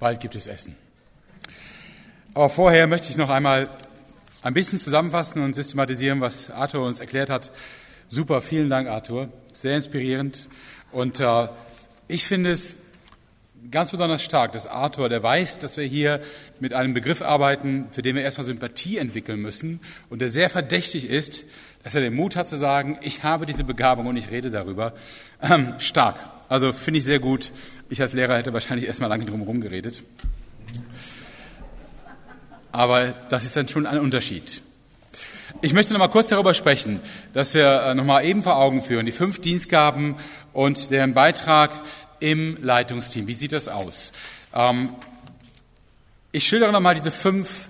Bald gibt es Essen. Aber vorher möchte ich noch einmal ein bisschen zusammenfassen und systematisieren, was Arthur uns erklärt hat. Super, vielen Dank, Arthur. Sehr inspirierend. Und äh, ich finde es ganz besonders stark, dass Arthur, der weiß, dass wir hier mit einem Begriff arbeiten, für den wir erstmal Sympathie entwickeln müssen und der sehr verdächtig ist, dass er den Mut hat zu sagen, ich habe diese Begabung und ich rede darüber. Ähm, stark. Also finde ich sehr gut. Ich als Lehrer hätte wahrscheinlich erstmal lange drum geredet. Aber das ist dann schon ein Unterschied. Ich möchte noch mal kurz darüber sprechen, dass wir äh, noch mal eben vor Augen führen, die fünf Dienstgaben und deren Beitrag im Leitungsteam. Wie sieht das aus? Ähm, ich schildere noch mal diese fünf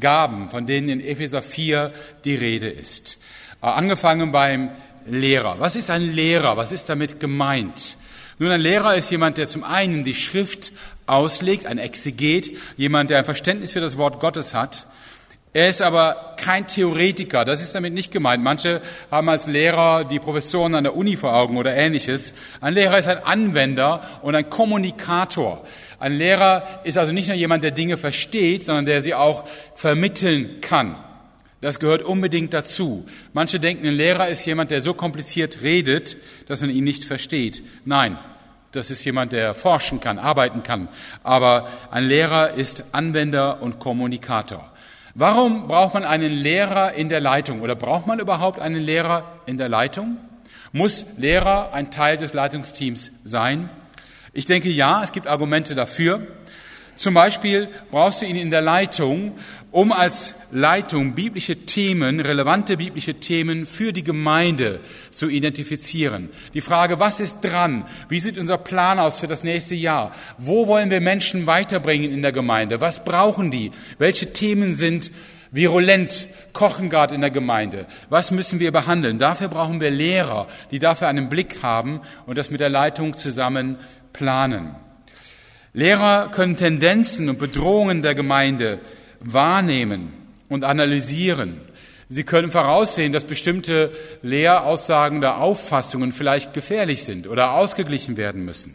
Gaben, von denen in Epheser 4 die Rede ist. Äh, angefangen beim Lehrer. Was ist ein Lehrer? Was ist damit gemeint? Nun, ein Lehrer ist jemand, der zum einen die Schrift auslegt, ein Exeget, jemand, der ein Verständnis für das Wort Gottes hat. Er ist aber kein Theoretiker, das ist damit nicht gemeint. Manche haben als Lehrer die Professoren an der Uni vor Augen oder ähnliches. Ein Lehrer ist ein Anwender und ein Kommunikator. Ein Lehrer ist also nicht nur jemand, der Dinge versteht, sondern der sie auch vermitteln kann. Das gehört unbedingt dazu. Manche denken, ein Lehrer ist jemand, der so kompliziert redet, dass man ihn nicht versteht. Nein, das ist jemand, der forschen kann, arbeiten kann. Aber ein Lehrer ist Anwender und Kommunikator. Warum braucht man einen Lehrer in der Leitung? Oder braucht man überhaupt einen Lehrer in der Leitung? Muss Lehrer ein Teil des Leitungsteams sein? Ich denke ja, es gibt Argumente dafür. Zum Beispiel brauchst du ihn in der Leitung, um als Leitung biblische Themen, relevante biblische Themen für die Gemeinde zu identifizieren. Die Frage, was ist dran? Wie sieht unser Plan aus für das nächste Jahr? Wo wollen wir Menschen weiterbringen in der Gemeinde? Was brauchen die? Welche Themen sind virulent, kochen gerade in der Gemeinde? Was müssen wir behandeln? Dafür brauchen wir Lehrer, die dafür einen Blick haben und das mit der Leitung zusammen planen. Lehrer können Tendenzen und Bedrohungen der Gemeinde wahrnehmen und analysieren. Sie können voraussehen, dass bestimmte Lehraussagen oder Auffassungen vielleicht gefährlich sind oder ausgeglichen werden müssen.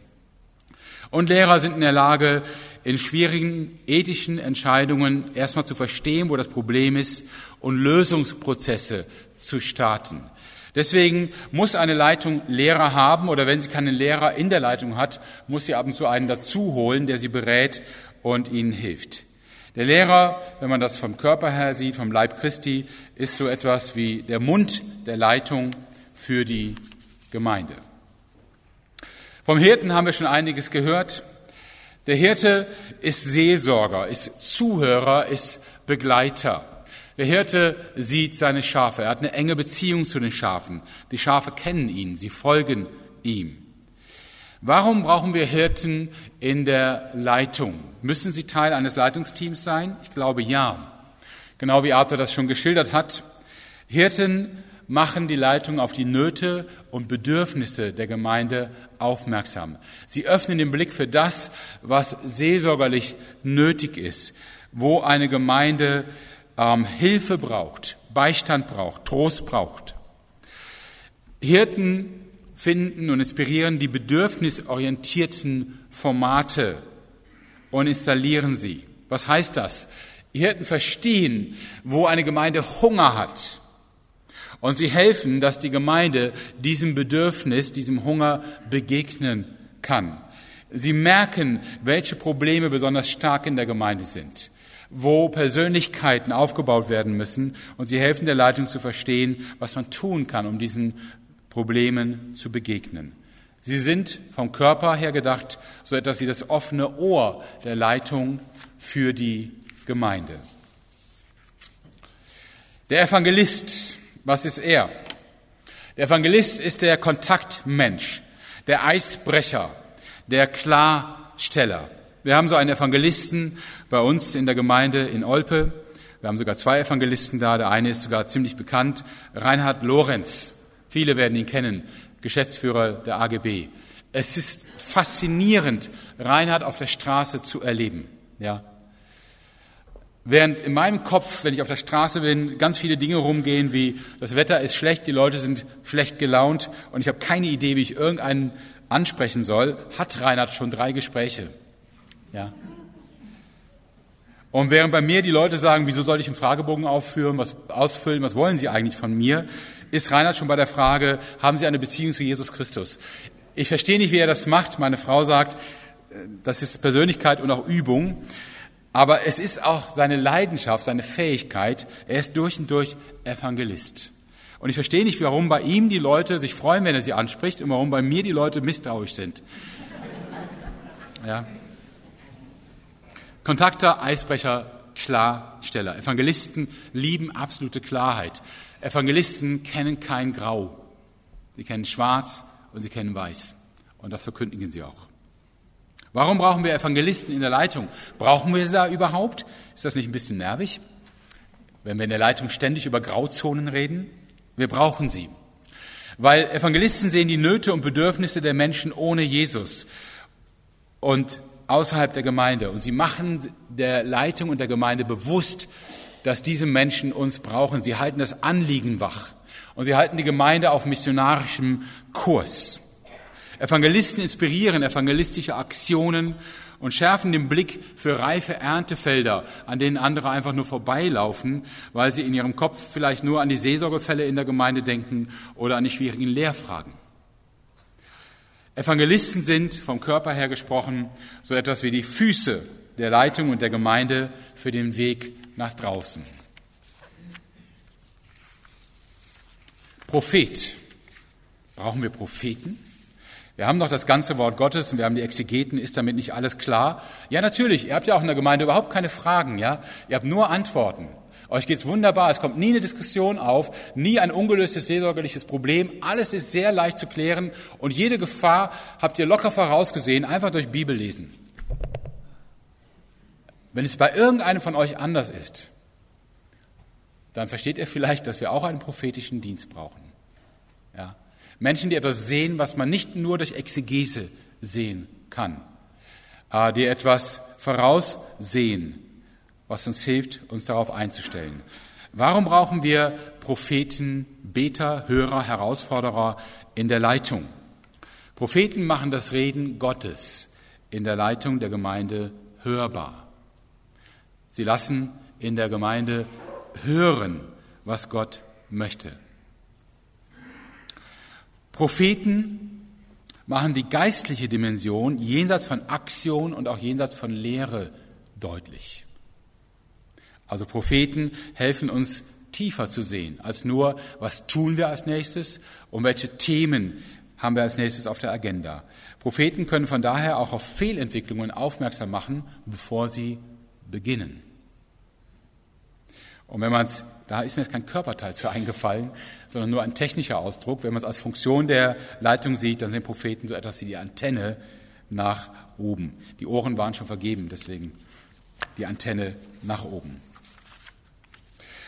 Und Lehrer sind in der Lage, in schwierigen ethischen Entscheidungen erstmal zu verstehen, wo das Problem ist und Lösungsprozesse zu starten. Deswegen muss eine Leitung Lehrer haben oder wenn sie keinen Lehrer in der Leitung hat, muss sie ab und zu einen dazu holen, der sie berät und ihnen hilft. Der Lehrer, wenn man das vom Körper her sieht, vom Leib Christi, ist so etwas wie der Mund der Leitung für die Gemeinde. Vom Hirten haben wir schon einiges gehört. Der Hirte ist Seelsorger, ist Zuhörer, ist Begleiter. Der Hirte sieht seine Schafe. Er hat eine enge Beziehung zu den Schafen. Die Schafe kennen ihn. Sie folgen ihm. Warum brauchen wir Hirten in der Leitung? Müssen sie Teil eines Leitungsteams sein? Ich glaube ja. Genau wie Arthur das schon geschildert hat. Hirten machen die Leitung auf die Nöte und Bedürfnisse der Gemeinde aufmerksam. Sie öffnen den Blick für das, was seelsorgerlich nötig ist, wo eine Gemeinde ähm, Hilfe braucht, Beistand braucht, Trost braucht. Hirten finden und inspirieren die bedürfnisorientierten Formate und installieren sie. Was heißt das? Hirten verstehen, wo eine Gemeinde Hunger hat. Und sie helfen, dass die Gemeinde diesem Bedürfnis, diesem Hunger begegnen kann. Sie merken, welche Probleme besonders stark in der Gemeinde sind wo Persönlichkeiten aufgebaut werden müssen und sie helfen der Leitung zu verstehen, was man tun kann, um diesen Problemen zu begegnen. Sie sind vom Körper her gedacht, so etwas wie das offene Ohr der Leitung für die Gemeinde. Der Evangelist, was ist er? Der Evangelist ist der Kontaktmensch, der Eisbrecher, der Klarsteller. Wir haben so einen Evangelisten bei uns in der Gemeinde in Olpe. Wir haben sogar zwei Evangelisten da. Der eine ist sogar ziemlich bekannt, Reinhard Lorenz. Viele werden ihn kennen, Geschäftsführer der AGB. Es ist faszinierend, Reinhard auf der Straße zu erleben. Ja. Während in meinem Kopf, wenn ich auf der Straße bin, ganz viele Dinge rumgehen, wie das Wetter ist schlecht, die Leute sind schlecht gelaunt und ich habe keine Idee, wie ich irgendeinen ansprechen soll, hat Reinhard schon drei Gespräche Ja. Und während bei mir die Leute sagen, wieso soll ich einen Fragebogen aufführen, was, ausfüllen, was wollen Sie eigentlich von mir, ist Reinhard schon bei der Frage, haben Sie eine Beziehung zu Jesus Christus? Ich verstehe nicht, wie er das macht. Meine Frau sagt, äh, das ist Persönlichkeit und auch Übung. Aber es ist auch seine Leidenschaft, seine Fähigkeit. Er ist durch und durch Evangelist. Und ich verstehe nicht, warum bei ihm die Leute sich freuen, wenn er sie anspricht und warum bei mir die Leute misstrauisch sind. Ja. Kontakter, Eisbrecher, Klarsteller. Evangelisten lieben absolute Klarheit. Evangelisten kennen kein Grau. Sie kennen Schwarz und sie kennen Weiß. Und das verkündigen sie auch. Warum brauchen wir Evangelisten in der Leitung? Brauchen wir sie da überhaupt? Ist das nicht ein bisschen nervig, wenn wir in der Leitung ständig über Grauzonen reden? Wir brauchen sie. Weil Evangelisten sehen die Nöte und Bedürfnisse der Menschen ohne Jesus. Und außerhalb der Gemeinde. Und sie machen der Leitung und der Gemeinde bewusst, dass diese Menschen uns brauchen. Sie halten das Anliegen wach. Und sie halten die Gemeinde auf missionarischem Kurs. Evangelisten inspirieren evangelistische Aktionen und schärfen den Blick für reife Erntefelder, an denen andere einfach nur vorbeilaufen, weil sie in ihrem Kopf vielleicht nur an die Seelsorgefälle in der Gemeinde denken oder an die schwierigen Lehrfragen. Evangelisten sind, vom Körper her gesprochen, so etwas wie die Füße der Leitung und der Gemeinde für den Weg nach draußen. Prophet. Brauchen wir Propheten? Wir haben doch das ganze Wort Gottes und wir haben die Exegeten. Ist damit nicht alles klar? Ja, natürlich. Ihr habt ja auch in der Gemeinde überhaupt keine Fragen, ja? Ihr habt nur Antworten. Euch geht's wunderbar, es kommt nie eine Diskussion auf, nie ein ungelöstes seelsorgerliches Problem. Alles ist sehr leicht zu klären und jede Gefahr habt ihr locker vorausgesehen, einfach durch Bibel lesen. Wenn es bei irgendeinem von euch anders ist, dann versteht ihr vielleicht, dass wir auch einen prophetischen Dienst brauchen. Ja. Menschen, die etwas sehen, was man nicht nur durch Exegese sehen kann, äh, die etwas voraussehen, was uns hilft, uns darauf einzustellen. Warum brauchen wir Propheten, Beter, Hörer, Herausforderer in der Leitung? Propheten machen das Reden Gottes in der Leitung der Gemeinde hörbar. Sie lassen in der Gemeinde hören, was Gott möchte. Propheten machen die geistliche Dimension jenseits von Aktion und auch jenseits von Lehre deutlich. Also Propheten helfen uns tiefer zu sehen als nur, was tun wir als nächstes und welche Themen haben wir als nächstes auf der Agenda. Propheten können von daher auch auf Fehlentwicklungen aufmerksam machen, bevor sie beginnen. Und wenn man es, da ist mir jetzt kein Körperteil zu eingefallen, sondern nur ein technischer Ausdruck, wenn man es als Funktion der Leitung sieht, dann sind Propheten so etwas wie die Antenne nach oben. Die Ohren waren schon vergeben, deswegen die Antenne nach oben.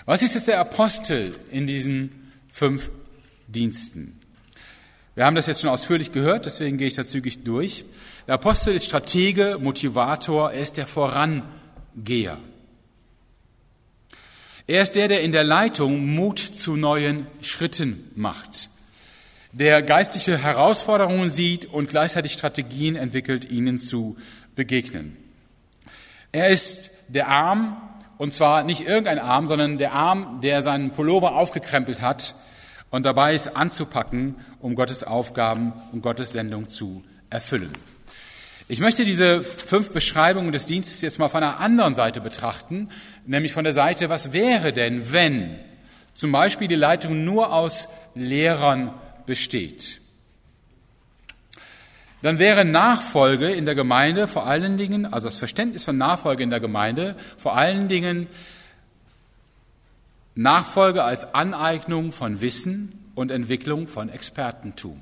Was ist jetzt der Apostel in diesen fünf Diensten? Wir haben das jetzt schon ausführlich gehört, deswegen gehe ich da zügig durch. Der Apostel ist Stratege, Motivator, er ist der Vorangeher. Er ist der, der in der Leitung Mut zu neuen Schritten macht, der geistliche Herausforderungen sieht und gleichzeitig Strategien entwickelt, ihnen zu begegnen. Er ist der Arm, und zwar nicht irgendein Arm, sondern der Arm, der seinen Pullover aufgekrempelt hat und dabei ist anzupacken, um Gottes Aufgaben und Gottes Sendung zu erfüllen. Ich möchte diese fünf Beschreibungen des Dienstes jetzt mal von einer anderen Seite betrachten, nämlich von der Seite, was wäre denn, wenn zum Beispiel die Leitung nur aus Lehrern besteht? Dann wäre Nachfolge in der Gemeinde vor allen Dingen, also das Verständnis von Nachfolge in der Gemeinde, vor allen Dingen Nachfolge als Aneignung von Wissen und Entwicklung von Expertentum.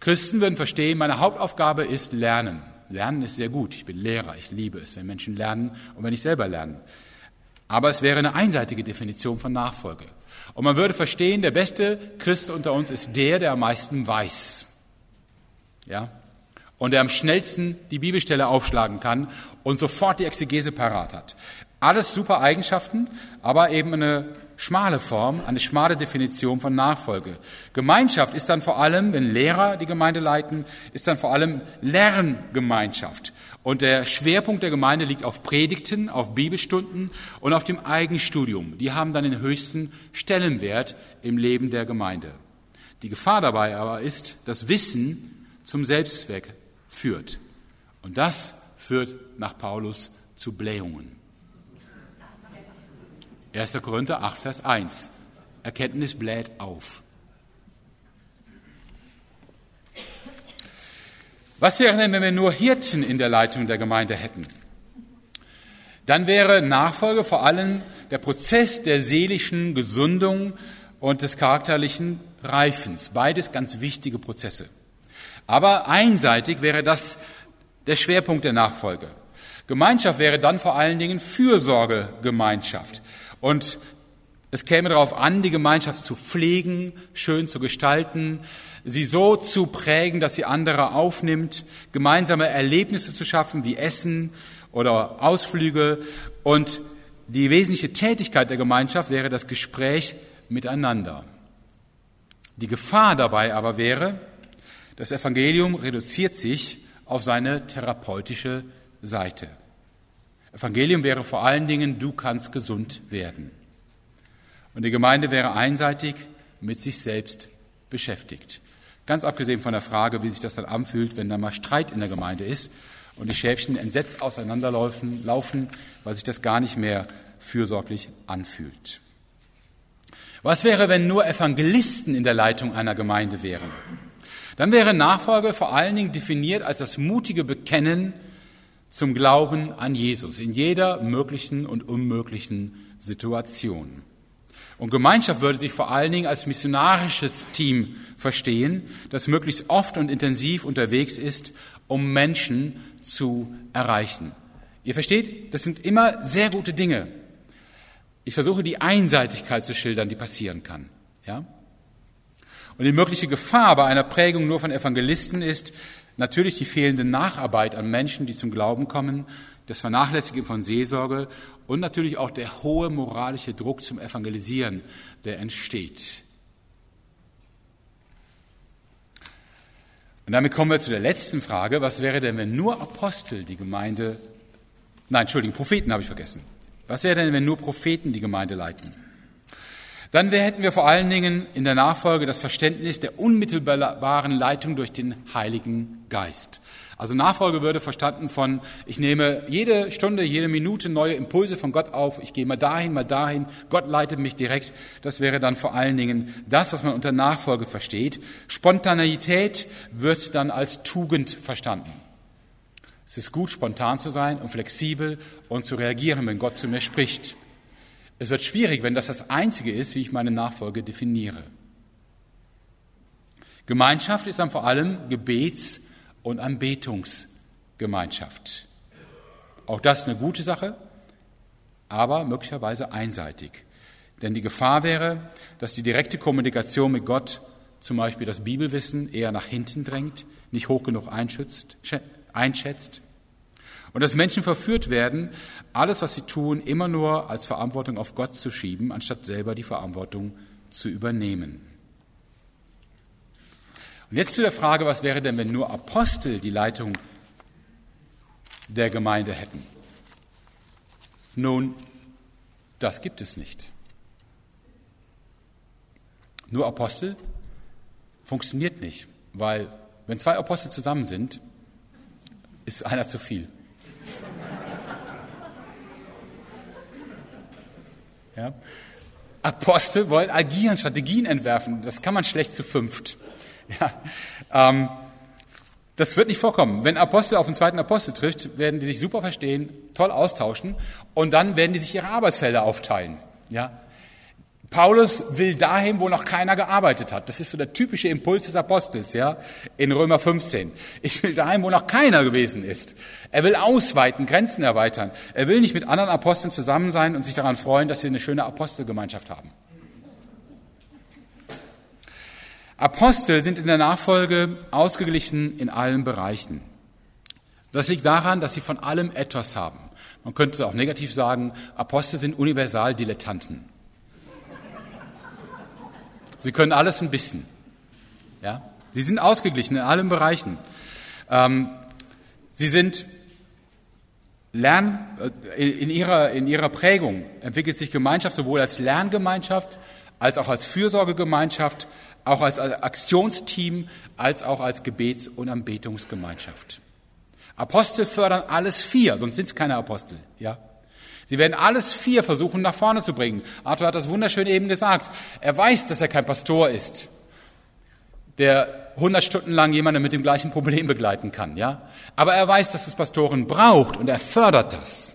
Christen würden verstehen, meine Hauptaufgabe ist Lernen. Lernen ist sehr gut. Ich bin Lehrer. Ich liebe es, wenn Menschen lernen und wenn ich selber lerne. Aber es wäre eine einseitige Definition von Nachfolge. Und man würde verstehen, der beste Christ unter uns ist der, der am meisten weiß ja, und der am schnellsten die Bibelstelle aufschlagen kann und sofort die Exegese parat hat. Alles super Eigenschaften, aber eben eine schmale Form, eine schmale Definition von Nachfolge. Gemeinschaft ist dann vor allem, wenn Lehrer die Gemeinde leiten, ist dann vor allem Lerngemeinschaft. Und der Schwerpunkt der Gemeinde liegt auf Predigten, auf Bibelstunden und auf dem Eigenstudium. Die haben dann den höchsten Stellenwert im Leben der Gemeinde. Die Gefahr dabei aber ist, dass Wissen zum Selbstzweck führt. Und das führt nach Paulus zu Blähungen. 1. Korinther 8, Vers 1. Erkenntnis bläht auf. Was wäre denn, wenn wir nur Hirten in der Leitung der Gemeinde hätten? Dann wäre Nachfolge vor allem der Prozess der seelischen Gesundung und des charakterlichen Reifens. Beides ganz wichtige Prozesse. Aber einseitig wäre das der Schwerpunkt der Nachfolge. Gemeinschaft wäre dann vor allen Dingen Fürsorgegemeinschaft. Und es käme darauf an, die Gemeinschaft zu pflegen, schön zu gestalten, sie so zu prägen, dass sie andere aufnimmt, gemeinsame Erlebnisse zu schaffen, wie Essen oder Ausflüge. Und die wesentliche Tätigkeit der Gemeinschaft wäre das Gespräch miteinander. Die Gefahr dabei aber wäre, das Evangelium reduziert sich auf seine therapeutische Seite. Evangelium wäre vor allen Dingen, du kannst gesund werden. Und die Gemeinde wäre einseitig mit sich selbst beschäftigt. Ganz abgesehen von der Frage, wie sich das dann anfühlt, wenn da mal Streit in der Gemeinde ist und die Schäfchen entsetzt auseinanderlaufen, laufen, weil sich das gar nicht mehr fürsorglich anfühlt. Was wäre, wenn nur Evangelisten in der Leitung einer Gemeinde wären? Dann wäre Nachfolge vor allen Dingen definiert als das mutige Bekennen zum Glauben an Jesus in jeder möglichen und unmöglichen Situation. Und Gemeinschaft würde sich vor allen Dingen als missionarisches Team verstehen, das möglichst oft und intensiv unterwegs ist, um Menschen zu erreichen. Ihr versteht, das sind immer sehr gute Dinge. Ich versuche die Einseitigkeit zu schildern, die passieren kann. Ja? Und die mögliche Gefahr bei einer Prägung nur von Evangelisten ist, Natürlich die fehlende Nacharbeit an Menschen, die zum Glauben kommen, das Vernachlässigen von Seelsorge und natürlich auch der hohe moralische Druck zum Evangelisieren, der entsteht. Und damit kommen wir zu der letzten Frage. Was wäre denn, wenn nur Apostel die Gemeinde, nein, Entschuldigung, Propheten habe ich vergessen. Was wäre denn, wenn nur Propheten die Gemeinde leiten? Dann hätten wir vor allen Dingen in der Nachfolge das Verständnis der unmittelbaren Leitung durch den Heiligen Geist. Also Nachfolge würde verstanden von, ich nehme jede Stunde, jede Minute neue Impulse von Gott auf, ich gehe mal dahin, mal dahin, Gott leitet mich direkt. Das wäre dann vor allen Dingen das, was man unter Nachfolge versteht. Spontaneität wird dann als Tugend verstanden. Es ist gut, spontan zu sein und flexibel und zu reagieren, wenn Gott zu mir spricht. Es wird schwierig, wenn das das Einzige ist, wie ich meine Nachfolge definiere. Gemeinschaft ist dann vor allem Gebets- und Anbetungsgemeinschaft. Auch das eine gute Sache, aber möglicherweise einseitig. Denn die Gefahr wäre, dass die direkte Kommunikation mit Gott zum Beispiel das Bibelwissen eher nach hinten drängt, nicht hoch genug einschätzt, einschätzt und dass Menschen verführt werden, alles, was sie tun, immer nur als Verantwortung auf Gott zu schieben, anstatt selber die Verantwortung zu übernehmen. Und jetzt zu der Frage, was wäre denn, wenn nur Apostel die Leitung der Gemeinde hätten? Nun, das gibt es nicht. Nur Apostel funktioniert nicht, weil wenn zwei Apostel zusammen sind, ist einer zu viel. Ja? Apostel wollen agieren, Strategien entwerfen. Das kann man schlecht zu fünft. Ja, ähm, das wird nicht vorkommen. Wenn Apostel auf den zweiten Apostel trifft, werden die sich super verstehen, toll austauschen und dann werden die sich ihre Arbeitsfelder aufteilen. Ja? Paulus will dahin, wo noch keiner gearbeitet hat. Das ist so der typische Impuls des Apostels, ja, in Römer 15. Ich will dahin, wo noch keiner gewesen ist. Er will ausweiten, Grenzen erweitern. Er will nicht mit anderen Aposteln zusammen sein und sich daran freuen, dass sie eine schöne Apostelgemeinschaft haben. Apostel sind in der Nachfolge ausgeglichen in allen Bereichen. Das liegt daran, dass sie von allem etwas haben. Man könnte auch negativ sagen, Apostel sind Universaldilettanten. Sie können alles ein bisschen. Ja? Sie sind ausgeglichen in allen Bereichen. Ähm, sie sind Lern, äh, in ihrer, in ihrer Prägung entwickelt sich Gemeinschaft sowohl als Lerngemeinschaft, als auch als Fürsorgegemeinschaft, auch als Aktionsteam, als auch als Gebets- und Anbetungsgemeinschaft. Apostel fördern alles vier, sonst sind es keine Apostel, ja. Sie werden alles vier versuchen nach vorne zu bringen. Arthur hat das wunderschön eben gesagt. Er weiß, dass er kein Pastor ist, der 100 Stunden lang jemanden mit dem gleichen Problem begleiten kann, ja. Aber er weiß, dass es Pastoren braucht und er fördert das.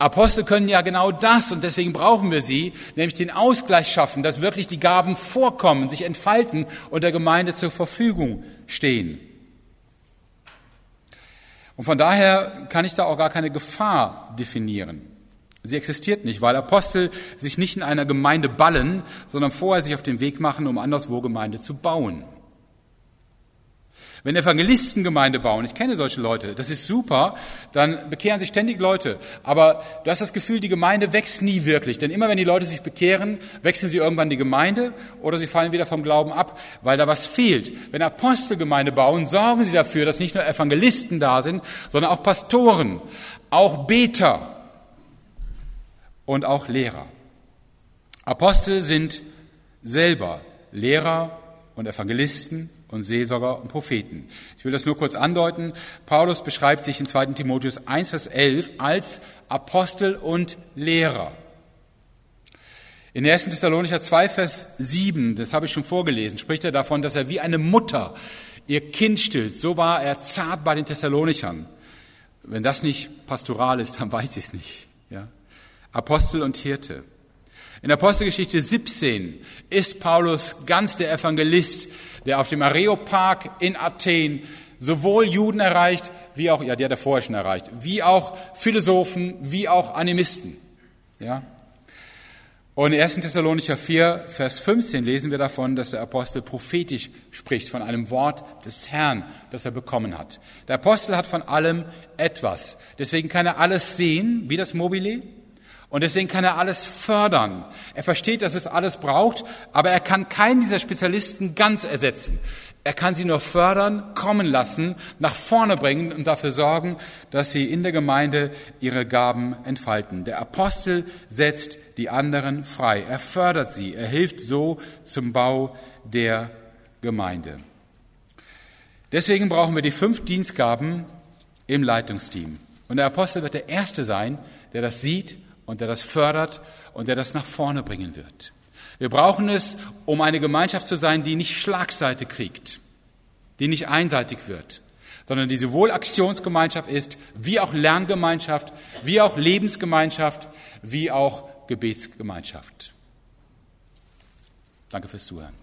Apostel können ja genau das und deswegen brauchen wir sie, nämlich den Ausgleich schaffen, dass wirklich die Gaben vorkommen, sich entfalten und der Gemeinde zur Verfügung stehen. Und von daher kann ich da auch gar keine Gefahr definieren. Sie existiert nicht, weil Apostel sich nicht in einer Gemeinde ballen, sondern vorher sich auf den Weg machen, um anderswo Gemeinde zu bauen. Wenn Evangelisten Gemeinde bauen, ich kenne solche Leute, das ist super, dann bekehren sich ständig Leute. Aber du hast das Gefühl, die Gemeinde wächst nie wirklich. Denn immer wenn die Leute sich bekehren, wechseln sie irgendwann die Gemeinde oder sie fallen wieder vom Glauben ab, weil da was fehlt. Wenn Apostel Gemeinde bauen, sorgen sie dafür, dass nicht nur Evangelisten da sind, sondern auch Pastoren, auch Beter und auch Lehrer. Apostel sind selber Lehrer und Evangelisten und Seelsorger und Propheten. Ich will das nur kurz andeuten. Paulus beschreibt sich in 2. Timotheus 1, Vers 11 als Apostel und Lehrer. In 1. Thessalonicher 2, Vers 7, das habe ich schon vorgelesen, spricht er davon, dass er wie eine Mutter ihr Kind stillt. So war er zart bei den Thessalonichern. Wenn das nicht pastoral ist, dann weiß ich es nicht. Ja? Apostel und Hirte. In Apostelgeschichte 17 ist Paulus ganz der Evangelist, der auf dem Areopag in Athen sowohl Juden erreicht, wie auch, ja, der hat er vorher schon erreicht, wie auch Philosophen, wie auch Animisten. Ja? Und in 1. Thessalonicher 4, Vers 15 lesen wir davon, dass der Apostel prophetisch spricht von einem Wort des Herrn, das er bekommen hat. Der Apostel hat von allem etwas. Deswegen kann er alles sehen, wie das Mobile, und deswegen kann er alles fördern. Er versteht, dass es alles braucht, aber er kann keinen dieser Spezialisten ganz ersetzen. Er kann sie nur fördern, kommen lassen, nach vorne bringen und dafür sorgen, dass sie in der Gemeinde ihre Gaben entfalten. Der Apostel setzt die anderen frei. Er fördert sie. Er hilft so zum Bau der Gemeinde. Deswegen brauchen wir die fünf Dienstgaben im Leitungsteam. Und der Apostel wird der Erste sein, der das sieht und der das fördert und der das nach vorne bringen wird. Wir brauchen es, um eine Gemeinschaft zu sein, die nicht Schlagseite kriegt, die nicht einseitig wird, sondern die sowohl Aktionsgemeinschaft ist, wie auch Lerngemeinschaft, wie auch Lebensgemeinschaft, wie auch Gebetsgemeinschaft. Danke fürs Zuhören.